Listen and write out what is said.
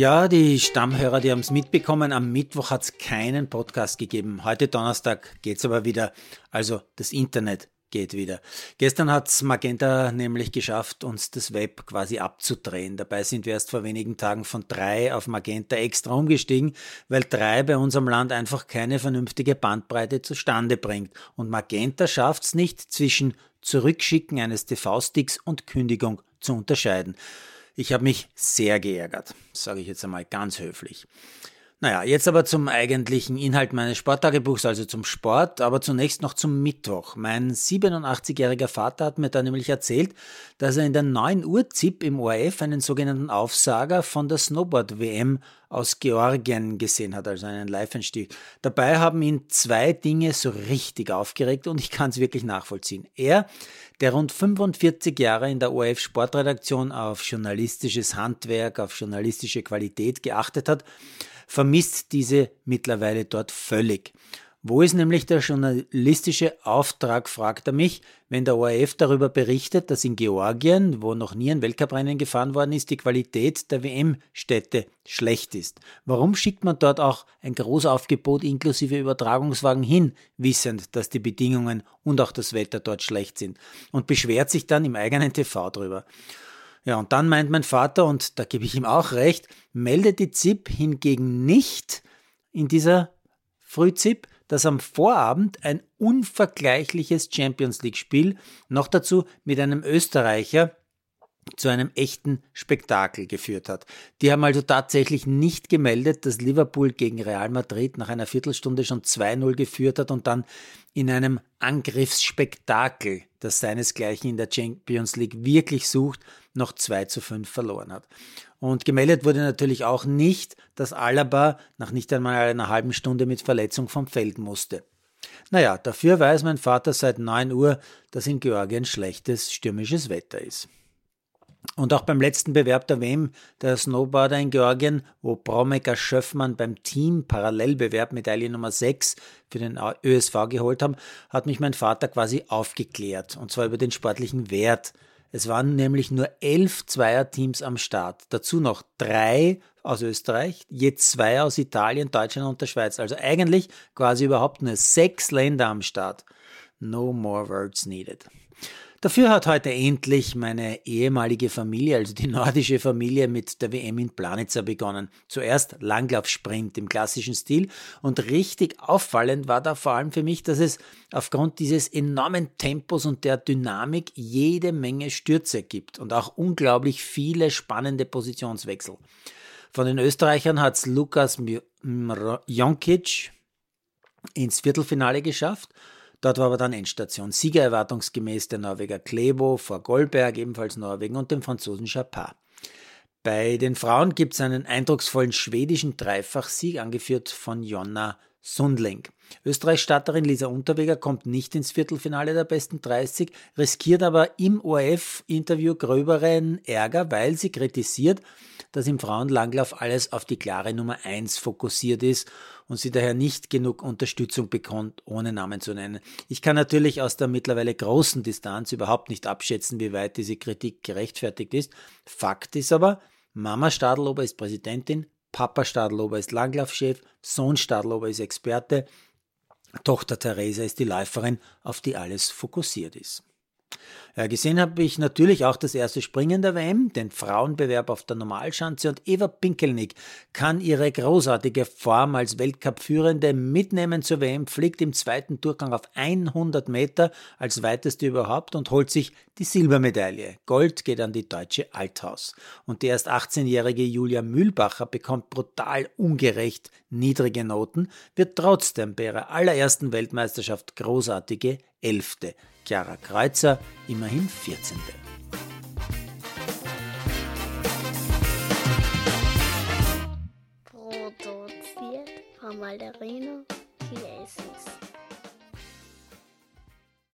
Ja, die Stammhörer, die haben es mitbekommen. Am Mittwoch hat es keinen Podcast gegeben. Heute Donnerstag geht es aber wieder. Also das Internet geht wieder. Gestern hat's Magenta nämlich geschafft, uns das Web quasi abzudrehen. Dabei sind wir erst vor wenigen Tagen von drei auf Magenta extra umgestiegen, weil drei bei unserem Land einfach keine vernünftige Bandbreite zustande bringt. Und Magenta schafft's nicht zwischen Zurückschicken eines TV-Sticks und Kündigung zu unterscheiden. Ich habe mich sehr geärgert, sage ich jetzt einmal ganz höflich. Naja, jetzt aber zum eigentlichen Inhalt meines Sporttagebuchs, also zum Sport, aber zunächst noch zum Mittwoch. Mein 87-jähriger Vater hat mir da nämlich erzählt, dass er in der 9 Uhr ZIP im ORF einen sogenannten Aufsager von der Snowboard-WM aus Georgien gesehen hat, also einen Live-Einstieg. Dabei haben ihn zwei Dinge so richtig aufgeregt und ich kann es wirklich nachvollziehen. Er, der rund 45 Jahre in der ORF Sportredaktion auf journalistisches Handwerk, auf journalistische Qualität geachtet hat, vermisst diese mittlerweile dort völlig. Wo ist nämlich der journalistische Auftrag, fragt er mich, wenn der ORF darüber berichtet, dass in Georgien, wo noch nie ein Weltcuprennen gefahren worden ist, die Qualität der WM-Städte schlecht ist. Warum schickt man dort auch ein Großaufgebot inklusive Übertragungswagen hin, wissend, dass die Bedingungen und auch das Wetter dort schlecht sind und beschwert sich dann im eigenen TV drüber? Ja, und dann meint mein Vater, und da gebe ich ihm auch recht, meldet die ZIP hingegen nicht in dieser Früh-ZIP, dass am Vorabend ein unvergleichliches Champions League-Spiel, noch dazu mit einem Österreicher, zu einem echten Spektakel geführt hat. Die haben also tatsächlich nicht gemeldet, dass Liverpool gegen Real Madrid nach einer Viertelstunde schon 2-0 geführt hat und dann in einem Angriffsspektakel, das seinesgleichen in der Champions League wirklich sucht, noch 2 zu 5 verloren hat. Und gemeldet wurde natürlich auch nicht, dass Alaba nach nicht einmal einer halben Stunde mit Verletzung vom Feld musste. Naja, dafür weiß mein Vater seit 9 Uhr, dass in Georgien schlechtes stürmisches Wetter ist. Und auch beim letzten Bewerb der WM der Snowboarder in Georgien, wo Bromecker Schöffmann beim Team Parallelbewerb Medaille Nummer 6 für den ÖSV geholt haben, hat mich mein Vater quasi aufgeklärt. Und zwar über den sportlichen Wert. Es waren nämlich nur elf Zweierteams am Start. Dazu noch drei aus Österreich, je zwei aus Italien, Deutschland und der Schweiz. Also eigentlich quasi überhaupt nur sechs Länder am Start. No more words needed. Dafür hat heute endlich meine ehemalige Familie, also die nordische Familie, mit der WM in Planitzer begonnen. Zuerst Langlaufsprint im klassischen Stil und richtig auffallend war da vor allem für mich, dass es aufgrund dieses enormen Tempos und der Dynamik jede Menge Stürze gibt und auch unglaublich viele spannende Positionswechsel. Von den Österreichern hat es Lukas Jonkic ins Viertelfinale geschafft Dort war aber dann Endstation. Sieger erwartungsgemäß der Norweger Klebo vor Goldberg, ebenfalls Norwegen, und dem Franzosen Chapard. Bei den Frauen gibt es einen eindrucksvollen schwedischen Dreifachsieg, angeführt von Jonna Sundling. Österreichs Starterin Lisa Unterweger kommt nicht ins Viertelfinale der besten 30, riskiert aber im ORF-Interview gröberen Ärger, weil sie kritisiert, dass im Frauenlanglauf alles auf die klare Nummer 1 fokussiert ist und sie daher nicht genug Unterstützung bekommt, ohne Namen zu nennen. Ich kann natürlich aus der mittlerweile großen Distanz überhaupt nicht abschätzen, wie weit diese Kritik gerechtfertigt ist. Fakt ist aber, Mama Stadlober ist Präsidentin, Papa Stadlober ist Langlaufchef, Sohn Stadlober ist Experte, Tochter Theresa ist die Läuferin, auf die alles fokussiert ist. Ja, gesehen habe ich natürlich auch das erste Springen der WM, den Frauenbewerb auf der Normalschanze und Eva Pinkelnick kann ihre großartige Form als Weltcup-Führende mitnehmen zur WM, fliegt im zweiten Durchgang auf 100 Meter als weiteste überhaupt und holt sich die Silbermedaille. Gold geht an die deutsche Althaus. Und die erst 18-jährige Julia Mühlbacher bekommt brutal ungerecht niedrige Noten, wird trotzdem bei ihrer allerersten Weltmeisterschaft großartige Elfte. Chiara Kreuzer immerhin 14. Produziert von Malderino